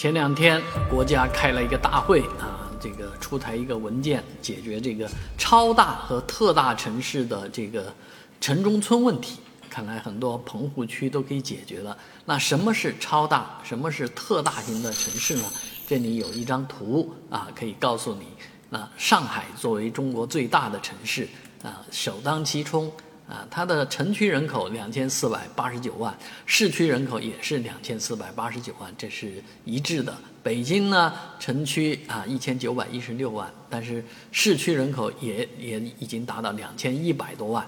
前两天国家开了一个大会啊，这个出台一个文件，解决这个超大和特大城市的这个城中村问题。看来很多棚户区都可以解决了。那什么是超大？什么是特大型的城市呢？这里有一张图啊，可以告诉你。那上海作为中国最大的城市啊，首当其冲。啊，它的城区人口两千四百八十九万，市区人口也是两千四百八十九万，这是一致的。北京呢，城区啊一千九百一十六万，但是市区人口也也已经达到两千一百多万，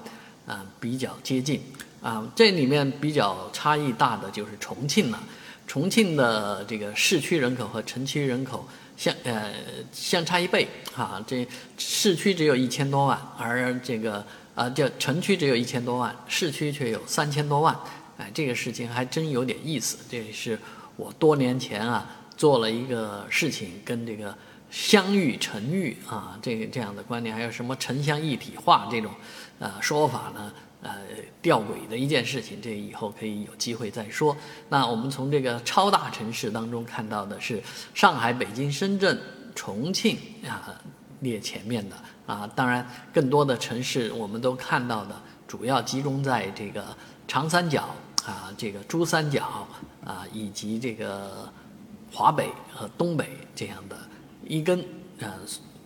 啊，比较接近。啊，这里面比较差异大的就是重庆了。重庆的这个市区人口和城区人口相呃相差一倍啊，这市区只有一千多万，而这个。啊，叫城区只有一千多万，市区却有三千多万，哎，这个事情还真有点意思。这是我多年前啊做了一个事情，跟这个乡域城域啊这个这样的观念，还有什么城乡一体化这种呃说法呢？呃，吊诡的一件事情，这以后可以有机会再说。那我们从这个超大城市当中看到的是上海、北京、深圳、重庆啊。列前面的啊，当然更多的城市我们都看到的，主要集中在这个长三角啊，这个珠三角啊，以及这个华北和东北这样的一根啊，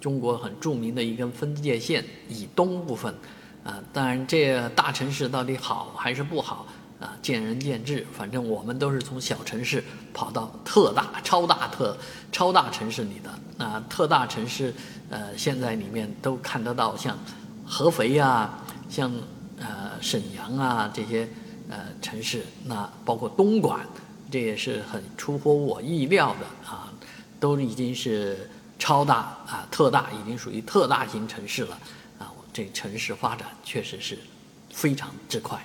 中国很著名的一根分界线以东部分啊，当然这大城市到底好还是不好？啊，见仁见智，反正我们都是从小城市跑到特大、超大、特超大城市里的。啊，特大城市，呃，现在里面都看得到，像合肥呀，像呃沈阳啊这些呃城市，那包括东莞，这也是很出乎我意料的啊，都已经是超大啊、特大，已经属于特大型城市了。啊，这城市发展确实是非常之快。